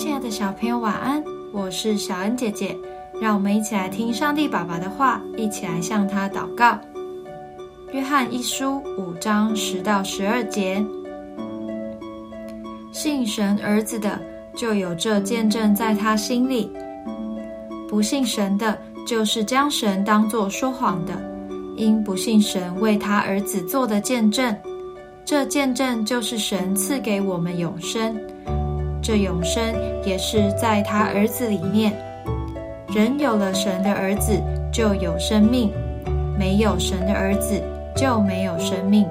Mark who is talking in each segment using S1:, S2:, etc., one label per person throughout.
S1: 亲爱的小朋友，晚安！我是小恩姐姐，让我们一起来听上帝爸爸的话，一起来向他祷告。约翰一书五章十到十二节：信神儿子的，就有这见证在他心里；不信神的，就是将神当作说谎的，因不信神为他儿子做的见证。这见证就是神赐给我们永生。这永生也是在他儿子里面。人有了神的儿子，就有生命；没有神的儿子，就没有生命。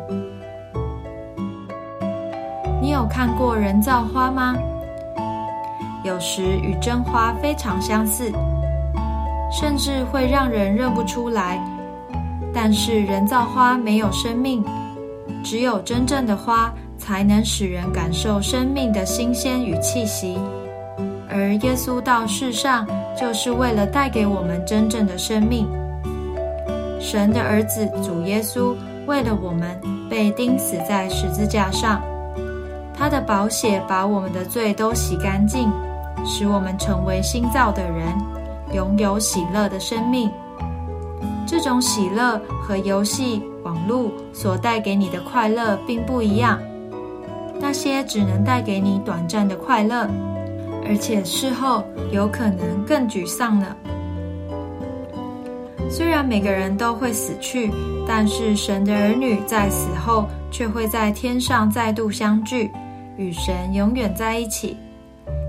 S1: 你有看过人造花吗？有时与真花非常相似，甚至会让人认不出来。但是人造花没有生命，只有真正的花。才能使人感受生命的新鲜与气息，而耶稣到世上就是为了带给我们真正的生命。神的儿子主耶稣为了我们被钉死在十字架上，他的宝血把我们的罪都洗干净，使我们成为新造的人，拥有喜乐的生命。这种喜乐和游戏、网络所带给你的快乐并不一样。那些只能带给你短暂的快乐，而且事后有可能更沮丧呢。虽然每个人都会死去，但是神的儿女在死后却会在天上再度相聚，与神永远在一起。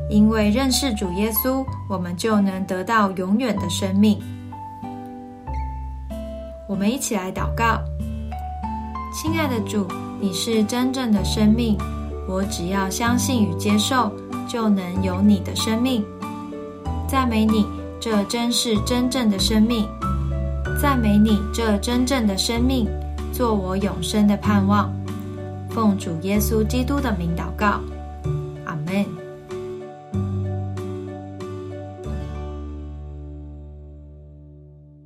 S1: 因为认识主耶稣，我们就能得到永远的生命。我们一起来祷告：亲爱的主，你是真正的生命。我只要相信与接受，就能有你的生命。赞美你，这真是真正的生命。赞美你，这真正的生命，做我永生的盼望。奉主耶稣基督的名祷告。阿门